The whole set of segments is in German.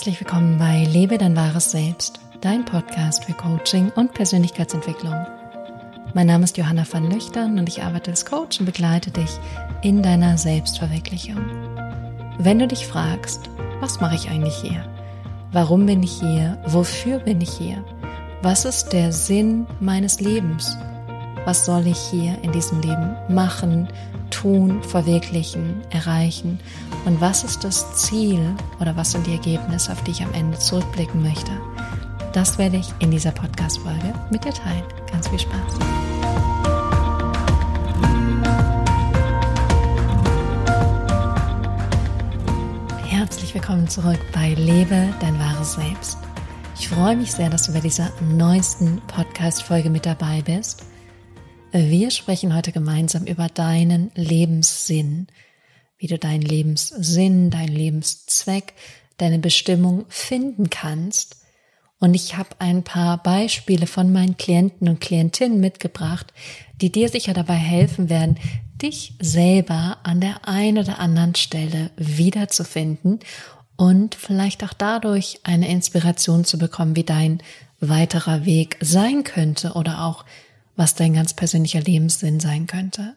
Herzlich willkommen bei Lebe dein wahres Selbst, dein Podcast für Coaching und Persönlichkeitsentwicklung. Mein Name ist Johanna van Löchtern und ich arbeite als Coach und begleite dich in deiner Selbstverwirklichung. Wenn du dich fragst, was mache ich eigentlich hier? Warum bin ich hier? Wofür bin ich hier? Was ist der Sinn meines Lebens? Was soll ich hier in diesem Leben machen, tun, verwirklichen, erreichen? Und was ist das Ziel oder was sind die Ergebnisse, auf die ich am Ende zurückblicken möchte? Das werde ich in dieser Podcast-Folge mit dir teilen. Ganz viel Spaß. Herzlich willkommen zurück bei Lebe dein wahres Selbst. Ich freue mich sehr, dass du bei dieser neuesten Podcast-Folge mit dabei bist. Wir sprechen heute gemeinsam über deinen Lebenssinn, wie du deinen Lebenssinn, deinen Lebenszweck, deine Bestimmung finden kannst. Und ich habe ein paar Beispiele von meinen Klienten und Klientinnen mitgebracht, die dir sicher dabei helfen werden, dich selber an der einen oder anderen Stelle wiederzufinden und vielleicht auch dadurch eine Inspiration zu bekommen, wie dein weiterer Weg sein könnte oder auch was dein ganz persönlicher Lebenssinn sein könnte.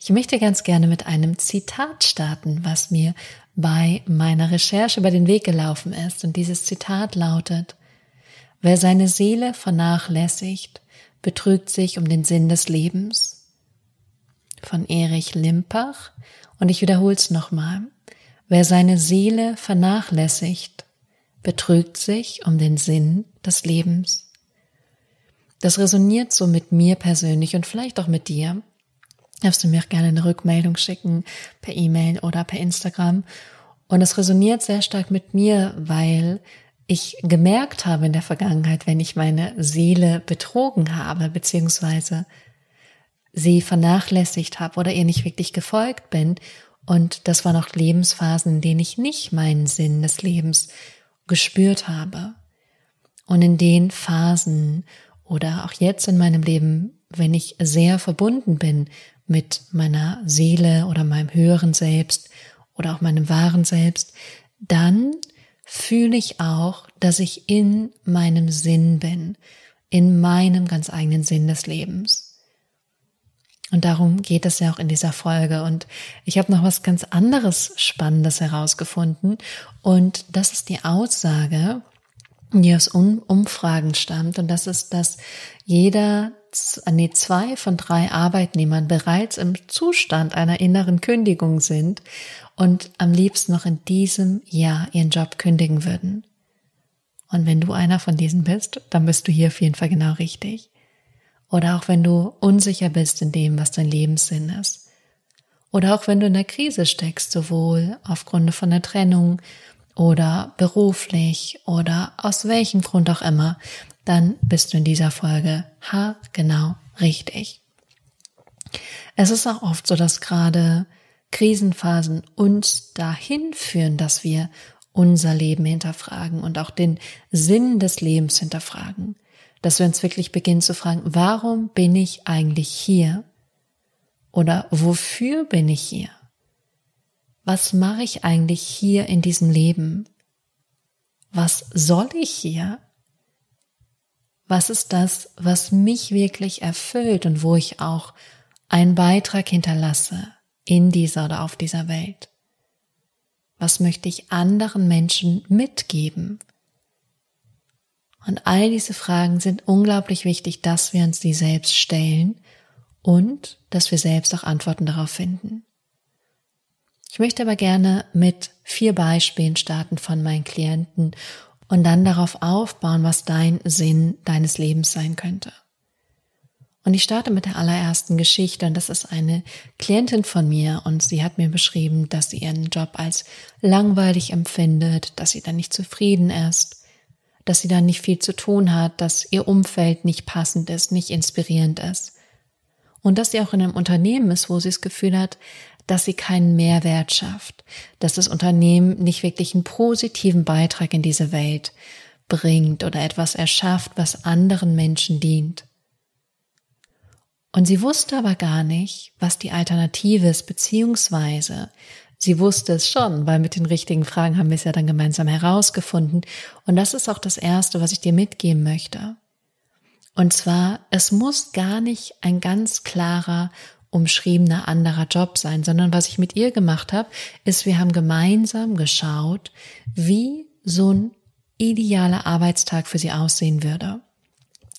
Ich möchte ganz gerne mit einem Zitat starten, was mir bei meiner Recherche über den Weg gelaufen ist. Und dieses Zitat lautet, wer seine Seele vernachlässigt, betrügt sich um den Sinn des Lebens. Von Erich Limpach. Und ich wiederhole es nochmal. Wer seine Seele vernachlässigt, betrügt sich um den Sinn des Lebens. Das resoniert so mit mir persönlich und vielleicht auch mit dir. Darfst du mir auch gerne eine Rückmeldung schicken per E-Mail oder per Instagram. Und es resoniert sehr stark mit mir, weil ich gemerkt habe in der Vergangenheit, wenn ich meine Seele betrogen habe, beziehungsweise sie vernachlässigt habe oder ihr nicht wirklich gefolgt bin. Und das waren auch Lebensphasen, in denen ich nicht meinen Sinn des Lebens gespürt habe. Und in den Phasen oder auch jetzt in meinem Leben, wenn ich sehr verbunden bin mit meiner Seele oder meinem höheren Selbst oder auch meinem wahren Selbst, dann fühle ich auch, dass ich in meinem Sinn bin, in meinem ganz eigenen Sinn des Lebens. Und darum geht es ja auch in dieser Folge. Und ich habe noch was ganz anderes Spannendes herausgefunden. Und das ist die Aussage, die aus Umfragen stammt. Und das ist, dass jeder, nee, zwei von drei Arbeitnehmern bereits im Zustand einer inneren Kündigung sind und am liebsten noch in diesem Jahr ihren Job kündigen würden. Und wenn du einer von diesen bist, dann bist du hier auf jeden Fall genau richtig. Oder auch wenn du unsicher bist in dem, was dein Lebenssinn ist. Oder auch wenn du in der Krise steckst, sowohl aufgrund von der Trennung oder beruflich oder aus welchem Grund auch immer, dann bist du in dieser Folge ha genau richtig. Es ist auch oft so, dass gerade Krisenphasen uns dahin führen, dass wir unser Leben hinterfragen und auch den Sinn des Lebens hinterfragen. Dass wir uns wirklich beginnen zu fragen, warum bin ich eigentlich hier? Oder wofür bin ich hier? Was mache ich eigentlich hier in diesem Leben? Was soll ich hier? Was ist das, was mich wirklich erfüllt und wo ich auch einen Beitrag hinterlasse in dieser oder auf dieser Welt? Was möchte ich anderen Menschen mitgeben? Und all diese Fragen sind unglaublich wichtig, dass wir uns die selbst stellen und dass wir selbst auch Antworten darauf finden. Ich möchte aber gerne mit vier Beispielen starten von meinen Klienten und dann darauf aufbauen, was dein Sinn deines Lebens sein könnte. Und ich starte mit der allerersten Geschichte und das ist eine Klientin von mir und sie hat mir beschrieben, dass sie ihren Job als langweilig empfindet, dass sie dann nicht zufrieden ist, dass sie dann nicht viel zu tun hat, dass ihr Umfeld nicht passend ist, nicht inspirierend ist. Und dass sie auch in einem Unternehmen ist, wo sie das Gefühl hat, dass sie keinen Mehrwert schafft, dass das Unternehmen nicht wirklich einen positiven Beitrag in diese Welt bringt oder etwas erschafft, was anderen Menschen dient. Und sie wusste aber gar nicht, was die Alternative ist, beziehungsweise sie wusste es schon, weil mit den richtigen Fragen haben wir es ja dann gemeinsam herausgefunden. Und das ist auch das Erste, was ich dir mitgeben möchte. Und zwar, es muss gar nicht ein ganz klarer, umschriebener anderer Job sein, sondern was ich mit ihr gemacht habe, ist, wir haben gemeinsam geschaut, wie so ein idealer Arbeitstag für sie aussehen würde.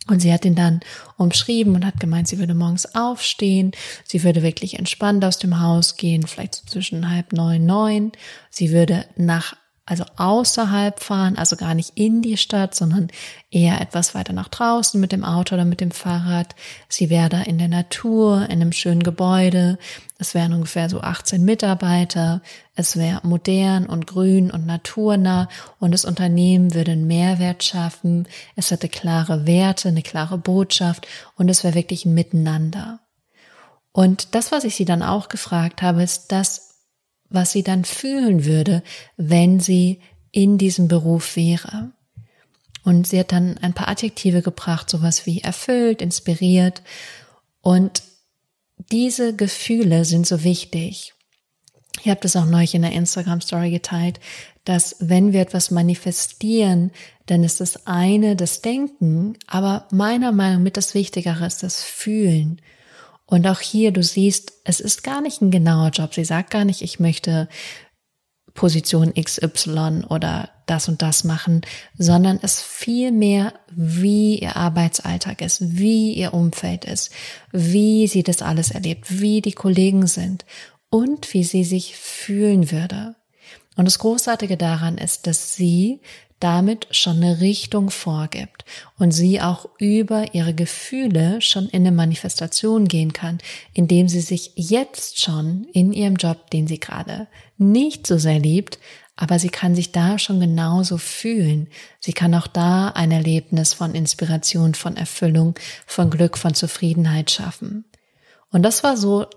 Und sie hat ihn dann umschrieben und hat gemeint, sie würde morgens aufstehen, sie würde wirklich entspannt aus dem Haus gehen, vielleicht so zwischen halb neun, neun. Sie würde nach also außerhalb fahren, also gar nicht in die Stadt, sondern eher etwas weiter nach draußen mit dem Auto oder mit dem Fahrrad. Sie wäre da in der Natur, in einem schönen Gebäude. Es wären ungefähr so 18 Mitarbeiter. Es wäre modern und grün und naturnah und das Unternehmen würde einen Mehrwert schaffen. Es hätte klare Werte, eine klare Botschaft und es wäre wirklich ein Miteinander. Und das, was ich sie dann auch gefragt habe, ist das, was sie dann fühlen würde, wenn sie in diesem Beruf wäre. Und sie hat dann ein paar Adjektive gebracht, sowas wie erfüllt, inspiriert. Und diese Gefühle sind so wichtig. Ich habe das auch neulich in der Instagram Story geteilt, dass wenn wir etwas manifestieren, dann ist das eine das Denken, aber meiner Meinung nach das Wichtigere ist das Fühlen. Und auch hier, du siehst, es ist gar nicht ein genauer Job. Sie sagt gar nicht, ich möchte Position XY oder das und das machen, sondern es viel mehr, wie ihr Arbeitsalltag ist, wie ihr Umfeld ist, wie sie das alles erlebt, wie die Kollegen sind und wie sie sich fühlen würde. Und das Großartige daran ist, dass sie damit schon eine Richtung vorgibt und sie auch über ihre Gefühle schon in eine Manifestation gehen kann, indem sie sich jetzt schon in ihrem Job, den sie gerade nicht so sehr liebt, aber sie kann sich da schon genauso fühlen. Sie kann auch da ein Erlebnis von Inspiration, von Erfüllung, von Glück, von Zufriedenheit schaffen. Und das war so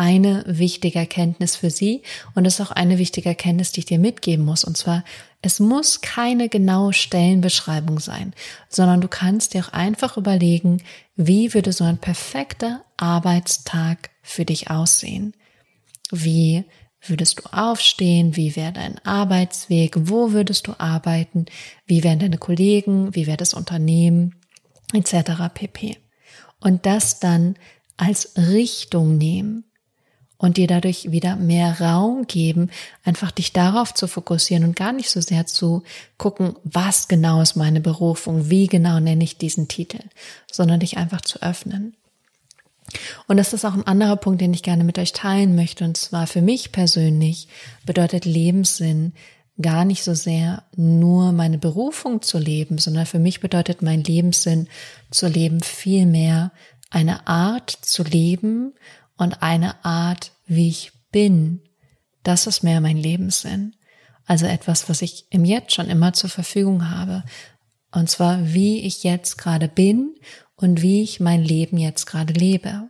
eine wichtige Erkenntnis für sie und ist auch eine wichtige Erkenntnis, die ich dir mitgeben muss. Und zwar, es muss keine genaue Stellenbeschreibung sein, sondern du kannst dir auch einfach überlegen, wie würde so ein perfekter Arbeitstag für dich aussehen? Wie würdest du aufstehen? Wie wäre dein Arbeitsweg? Wo würdest du arbeiten? Wie wären deine Kollegen? Wie wäre das Unternehmen? Etc. pp. Und das dann als Richtung nehmen und dir dadurch wieder mehr Raum geben, einfach dich darauf zu fokussieren und gar nicht so sehr zu gucken, was genau ist meine Berufung, wie genau nenne ich diesen Titel, sondern dich einfach zu öffnen. Und das ist auch ein anderer Punkt, den ich gerne mit euch teilen möchte. Und zwar für mich persönlich bedeutet Lebenssinn gar nicht so sehr nur meine Berufung zu leben, sondern für mich bedeutet mein Lebenssinn zu leben vielmehr eine Art zu leben und eine Art, wie ich bin. Das ist mehr mein Lebenssinn. Also etwas, was ich im Jetzt schon immer zur Verfügung habe. Und zwar, wie ich jetzt gerade bin und wie ich mein Leben jetzt gerade lebe.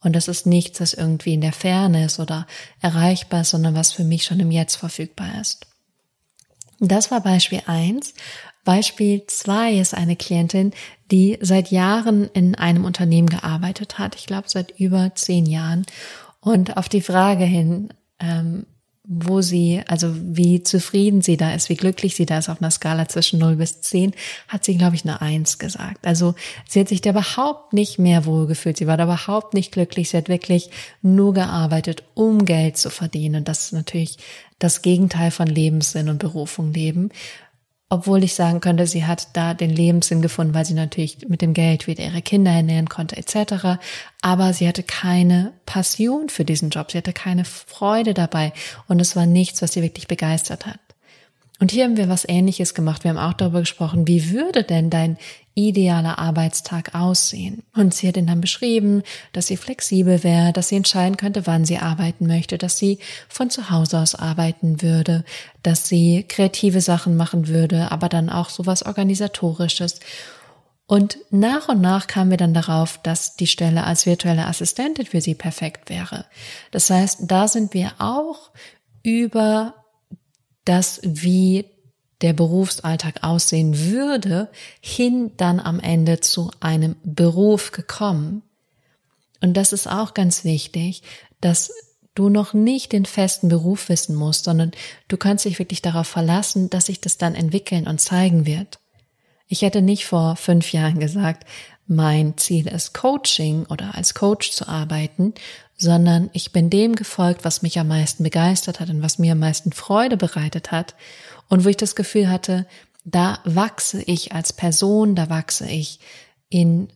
Und das ist nichts, das irgendwie in der Ferne ist oder erreichbar ist, sondern was für mich schon im Jetzt verfügbar ist. Das war Beispiel eins. Beispiel zwei ist eine Klientin, die seit Jahren in einem Unternehmen gearbeitet hat. Ich glaube, seit über zehn Jahren. Und auf die Frage hin, ähm, wo sie, also wie zufrieden sie da ist, wie glücklich sie da ist auf einer Skala zwischen 0 bis 10, hat sie, glaube ich, eine 1 gesagt. Also sie hat sich da überhaupt nicht mehr wohlgefühlt. Sie war da überhaupt nicht glücklich. Sie hat wirklich nur gearbeitet, um Geld zu verdienen. Und das ist natürlich das Gegenteil von Lebenssinn und Berufung leben obwohl ich sagen könnte, sie hat da den Lebenssinn gefunden, weil sie natürlich mit dem Geld wieder ihre Kinder ernähren konnte etc. Aber sie hatte keine Passion für diesen Job, sie hatte keine Freude dabei und es war nichts, was sie wirklich begeistert hat. Und hier haben wir was Ähnliches gemacht. Wir haben auch darüber gesprochen, wie würde denn dein idealer Arbeitstag aussehen? Und sie hat ihn dann beschrieben, dass sie flexibel wäre, dass sie entscheiden könnte, wann sie arbeiten möchte, dass sie von zu Hause aus arbeiten würde, dass sie kreative Sachen machen würde, aber dann auch sowas organisatorisches. Und nach und nach kamen wir dann darauf, dass die Stelle als virtuelle Assistentin für sie perfekt wäre. Das heißt, da sind wir auch über das, wie der Berufsalltag aussehen würde, hin dann am Ende zu einem Beruf gekommen. Und das ist auch ganz wichtig, dass du noch nicht den festen Beruf wissen musst, sondern du kannst dich wirklich darauf verlassen, dass sich das dann entwickeln und zeigen wird. Ich hätte nicht vor fünf Jahren gesagt, mein Ziel ist Coaching oder als Coach zu arbeiten, sondern ich bin dem gefolgt, was mich am meisten begeistert hat und was mir am meisten Freude bereitet hat. Und wo ich das Gefühl hatte, da wachse ich als Person, da wachse ich in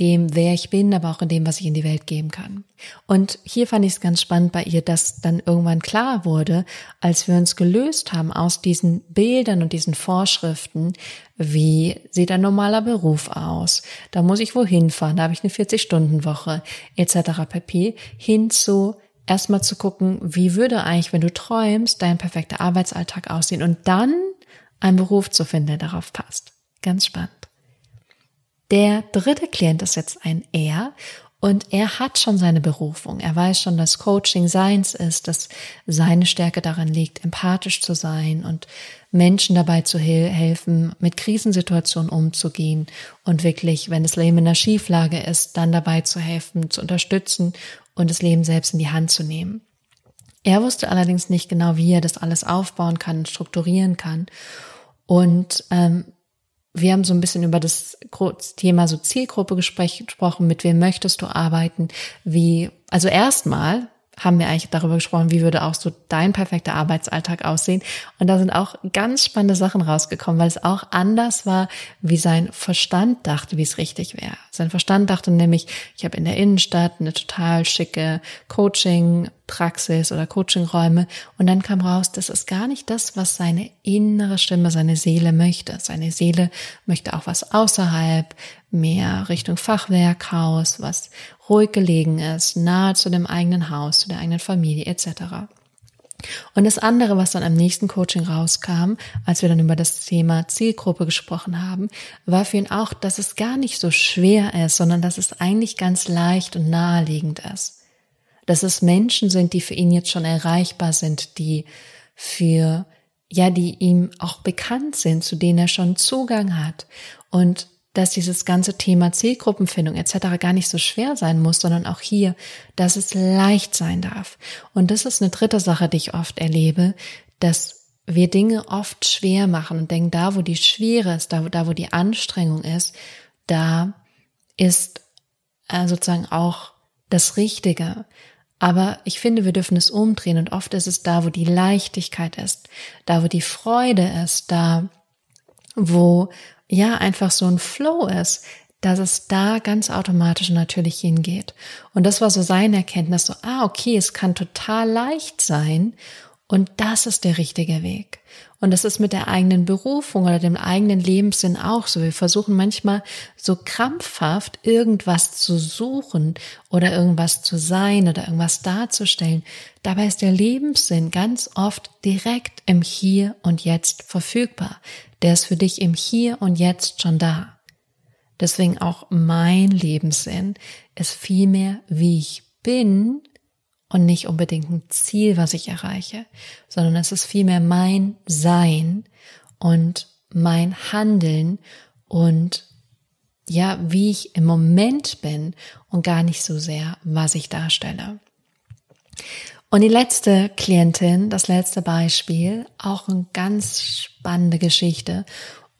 dem, wer ich bin, aber auch in dem, was ich in die Welt geben kann. Und hier fand ich es ganz spannend bei ihr, dass dann irgendwann klar wurde, als wir uns gelöst haben aus diesen Bildern und diesen Vorschriften, wie sieht ein normaler Beruf aus, da muss ich wohin fahren, da habe ich eine 40-Stunden-Woche etc. pp. hin zu erstmal zu gucken, wie würde eigentlich, wenn du träumst, dein perfekter Arbeitsalltag aussehen und dann einen Beruf zu finden, der darauf passt. Ganz spannend. Der dritte Klient ist jetzt ein Er und er hat schon seine Berufung. Er weiß schon, dass Coaching seins ist, dass seine Stärke darin liegt, empathisch zu sein und Menschen dabei zu helfen, mit Krisensituationen umzugehen und wirklich, wenn das Leben in einer Schieflage ist, dann dabei zu helfen, zu unterstützen und das Leben selbst in die Hand zu nehmen. Er wusste allerdings nicht genau, wie er das alles aufbauen kann, strukturieren kann. Und ähm, wir haben so ein bisschen über das Thema so Zielgruppe gesprochen, mit wem möchtest du arbeiten, wie, also erstmal haben wir eigentlich darüber gesprochen, wie würde auch so dein perfekter Arbeitsalltag aussehen. Und da sind auch ganz spannende Sachen rausgekommen, weil es auch anders war, wie sein Verstand dachte, wie es richtig wäre. Sein Verstand dachte nämlich, ich habe in der Innenstadt eine total schicke Coaching-Praxis oder Coaching-Räume. Und dann kam raus, das ist gar nicht das, was seine innere Stimme, seine Seele möchte. Seine Seele möchte auch was außerhalb, mehr Richtung Fachwerkhaus, was ruhig gelegen ist, nahe zu dem eigenen Haus, zu der eigenen Familie etc. Und das andere, was dann am nächsten Coaching rauskam, als wir dann über das Thema Zielgruppe gesprochen haben, war für ihn auch, dass es gar nicht so schwer ist, sondern dass es eigentlich ganz leicht und naheliegend ist. Dass es Menschen sind, die für ihn jetzt schon erreichbar sind, die für, ja, die ihm auch bekannt sind, zu denen er schon Zugang hat. Und dass dieses ganze Thema Zielgruppenfindung etc. gar nicht so schwer sein muss, sondern auch hier, dass es leicht sein darf. Und das ist eine dritte Sache, die ich oft erlebe, dass wir Dinge oft schwer machen und denken, da wo die Schwere ist, da, da wo die Anstrengung ist, da ist äh, sozusagen auch das Richtige. Aber ich finde, wir dürfen es umdrehen und oft ist es da, wo die Leichtigkeit ist, da wo die Freude ist, da wo ja einfach so ein Flow ist, dass es da ganz automatisch natürlich hingeht. Und das war so seine Erkenntnis, so, ah, okay, es kann total leicht sein und das ist der richtige Weg. Und das ist mit der eigenen Berufung oder dem eigenen Lebenssinn auch so. Wir versuchen manchmal so krampfhaft irgendwas zu suchen oder irgendwas zu sein oder irgendwas darzustellen. Dabei ist der Lebenssinn ganz oft direkt im Hier und Jetzt verfügbar. Der ist für dich im Hier und Jetzt schon da. Deswegen auch mein Lebenssinn ist vielmehr, wie ich bin, und nicht unbedingt ein Ziel, was ich erreiche, sondern es ist vielmehr mein Sein und mein Handeln und ja, wie ich im Moment bin und gar nicht so sehr, was ich darstelle. Und die letzte Klientin, das letzte Beispiel, auch eine ganz spannende Geschichte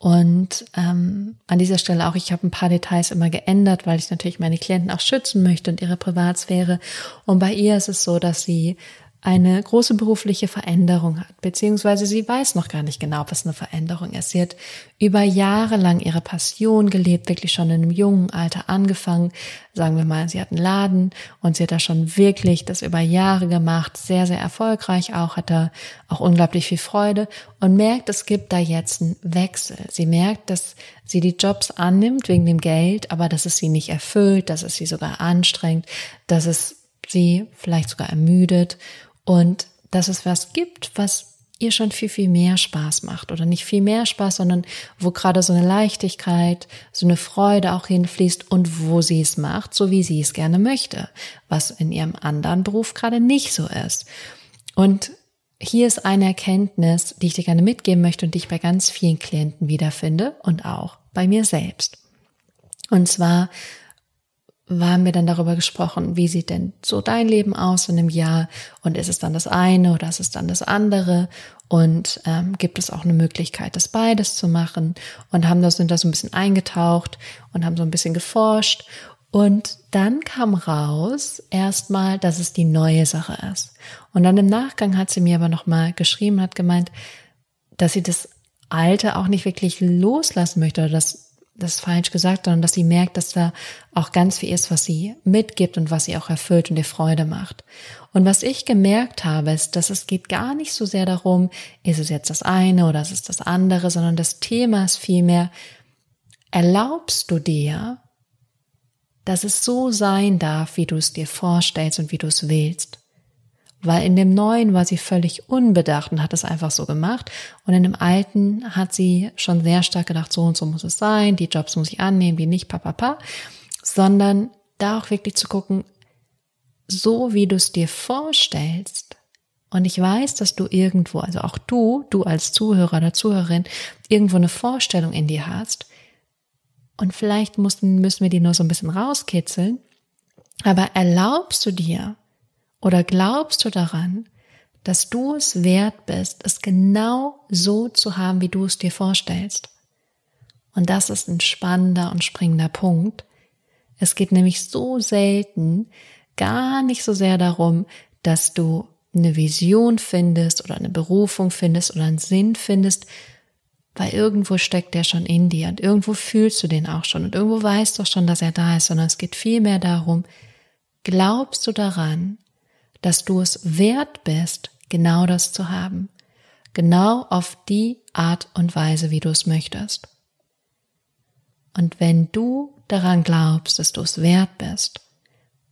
und ähm, an dieser Stelle auch, ich habe ein paar Details immer geändert, weil ich natürlich meine Klienten auch schützen möchte und ihre Privatsphäre. Und bei ihr ist es so, dass sie eine große berufliche Veränderung hat, beziehungsweise sie weiß noch gar nicht genau, es eine Veränderung ist. Sie hat über Jahre lang ihre Passion gelebt, wirklich schon in einem jungen Alter angefangen. Sagen wir mal, sie hat einen Laden und sie hat da schon wirklich das über Jahre gemacht, sehr, sehr erfolgreich auch, hat da auch unglaublich viel Freude und merkt, es gibt da jetzt einen Wechsel. Sie merkt, dass sie die Jobs annimmt wegen dem Geld, aber dass es sie nicht erfüllt, dass es sie sogar anstrengt, dass es sie vielleicht sogar ermüdet und dass es was gibt, was ihr schon viel, viel mehr Spaß macht oder nicht viel mehr Spaß, sondern wo gerade so eine Leichtigkeit, so eine Freude auch hinfließt und wo sie es macht, so wie sie es gerne möchte, was in ihrem anderen Beruf gerade nicht so ist. Und hier ist eine Erkenntnis, die ich dir gerne mitgeben möchte und die ich bei ganz vielen Klienten wiederfinde und auch bei mir selbst. Und zwar haben wir dann darüber gesprochen, wie sieht denn so dein Leben aus in einem Jahr? Und ist es dann das eine oder ist es dann das andere? Und ähm, gibt es auch eine Möglichkeit, das beides zu machen? Und haben das sind da so ein bisschen eingetaucht und haben so ein bisschen geforscht. Und dann kam raus erstmal, dass es die neue Sache ist. Und dann im Nachgang hat sie mir aber nochmal geschrieben, hat gemeint, dass sie das Alte auch nicht wirklich loslassen möchte oder das das ist falsch gesagt, sondern dass sie merkt, dass da auch ganz viel ist, was sie mitgibt und was sie auch erfüllt und ihr Freude macht. Und was ich gemerkt habe, ist, dass es geht gar nicht so sehr darum, ist es jetzt das eine oder ist es das andere, sondern das Thema ist vielmehr, erlaubst du dir, dass es so sein darf, wie du es dir vorstellst und wie du es willst. Weil in dem Neuen war sie völlig unbedacht und hat es einfach so gemacht. Und in dem Alten hat sie schon sehr stark gedacht, so und so muss es sein, die Jobs muss ich annehmen, die nicht, papapa. Sondern da auch wirklich zu gucken, so wie du es dir vorstellst. Und ich weiß, dass du irgendwo, also auch du, du als Zuhörer oder Zuhörerin, irgendwo eine Vorstellung in dir hast. Und vielleicht müssen, müssen wir die nur so ein bisschen rauskitzeln. Aber erlaubst du dir, oder glaubst du daran, dass du es wert bist, es genau so zu haben, wie du es dir vorstellst? Und das ist ein spannender und springender Punkt. Es geht nämlich so selten gar nicht so sehr darum, dass du eine Vision findest oder eine Berufung findest oder einen Sinn findest, weil irgendwo steckt der schon in dir und irgendwo fühlst du den auch schon und irgendwo weißt du schon, dass er da ist, sondern es geht vielmehr darum, glaubst du daran, dass du es wert bist, genau das zu haben. Genau auf die Art und Weise, wie du es möchtest. Und wenn du daran glaubst, dass du es wert bist,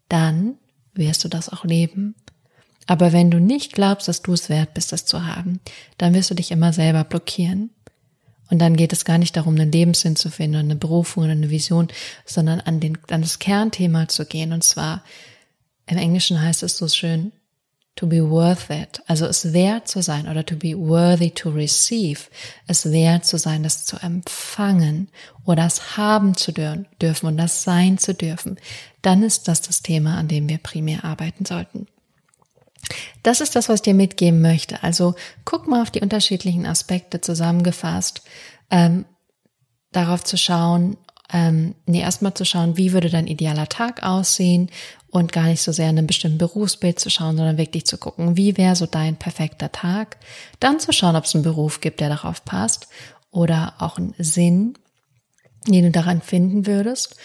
dann wirst du das auch leben. Aber wenn du nicht glaubst, dass du es wert bist, das zu haben, dann wirst du dich immer selber blockieren. Und dann geht es gar nicht darum, einen Lebenssinn zu finden, eine Berufung eine Vision, sondern an, den, an das Kernthema zu gehen. Und zwar im Englischen heißt es so schön, to be worth it, also es wert zu sein oder to be worthy to receive, es wert zu sein, das zu empfangen oder das haben zu dürfen und das sein zu dürfen, dann ist das das Thema, an dem wir primär arbeiten sollten. Das ist das, was ich dir mitgeben möchte. Also guck mal auf die unterschiedlichen Aspekte zusammengefasst, ähm, darauf zu schauen, ähm, nee, erstmal zu schauen, wie würde dein idealer Tag aussehen und gar nicht so sehr in einem bestimmten Berufsbild zu schauen, sondern wirklich zu gucken, wie wäre so dein perfekter Tag. Dann zu schauen, ob es einen Beruf gibt, der darauf passt oder auch einen Sinn, den du daran finden würdest.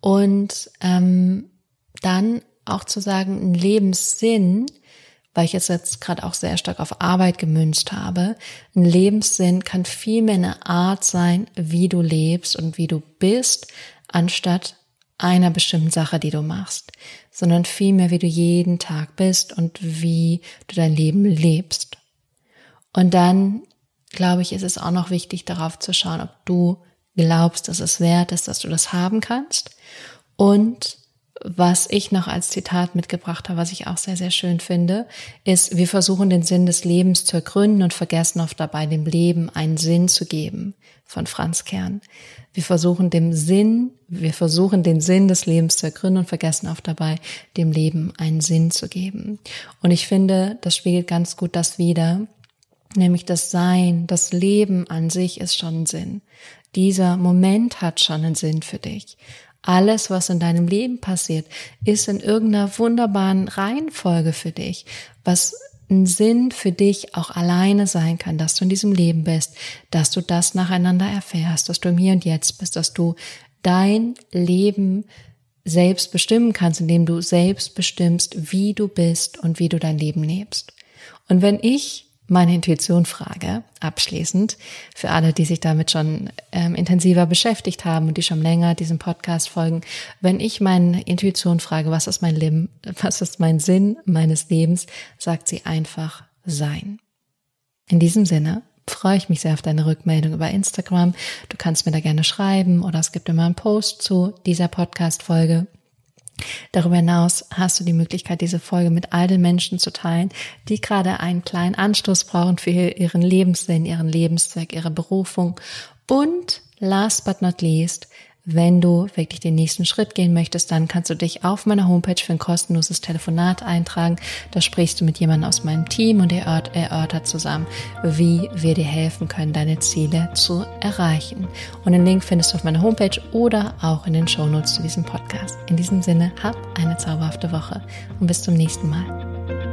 Und ähm, dann auch zu sagen, ein Lebenssinn, weil ich jetzt, jetzt gerade auch sehr stark auf Arbeit gemünzt habe. Ein Lebenssinn kann vielmehr eine Art sein, wie du lebst und wie du bist, anstatt einer bestimmten Sache, die du machst, sondern vielmehr, wie du jeden Tag bist und wie du dein Leben lebst. Und dann, glaube ich, ist es auch noch wichtig, darauf zu schauen, ob du glaubst, dass es wert ist, dass du das haben kannst und was ich noch als Zitat mitgebracht habe, was ich auch sehr, sehr schön finde, ist, wir versuchen den Sinn des Lebens zu ergründen und vergessen oft dabei, dem Leben einen Sinn zu geben, von Franz Kern. Wir versuchen dem Sinn, wir versuchen den Sinn des Lebens zu ergründen und vergessen oft dabei, dem Leben einen Sinn zu geben. Und ich finde, das spiegelt ganz gut das wider, nämlich das Sein, das Leben an sich ist schon ein Sinn. Dieser Moment hat schon einen Sinn für dich. Alles, was in deinem Leben passiert, ist in irgendeiner wunderbaren Reihenfolge für dich, was ein Sinn für dich auch alleine sein kann, dass du in diesem Leben bist, dass du das nacheinander erfährst, dass du im Hier und Jetzt bist, dass du dein Leben selbst bestimmen kannst, indem du selbst bestimmst, wie du bist und wie du dein Leben lebst. Und wenn ich meine Intuition frage, abschließend, für alle, die sich damit schon ähm, intensiver beschäftigt haben und die schon länger diesem Podcast folgen, wenn ich meine Intuition frage, was ist mein Leben, was ist mein Sinn meines Lebens, sagt sie einfach sein. In diesem Sinne freue ich mich sehr auf deine Rückmeldung über Instagram. Du kannst mir da gerne schreiben oder es gibt immer einen Post zu dieser Podcast-Folge. Darüber hinaus hast du die Möglichkeit, diese Folge mit all den Menschen zu teilen, die gerade einen kleinen Anstoß brauchen für ihren Lebenssinn, ihren Lebenszweck, ihre Berufung. Und last but not least, Wenn du wirklich den nächsten Schritt gehen möchtest, dann kannst du dich auf meiner Homepage für ein kostenloses Telefonat eintragen. Da sprichst du mit jemandem aus meinem Team und er erörtert zusammen, wie wir dir helfen können, deine Ziele zu erreichen. Und den Link findest du auf meiner Homepage oder auch in den Shownotes zu diesem Podcast. In diesem Sinne, hab eine zauberhafte Woche und bis zum nächsten Mal.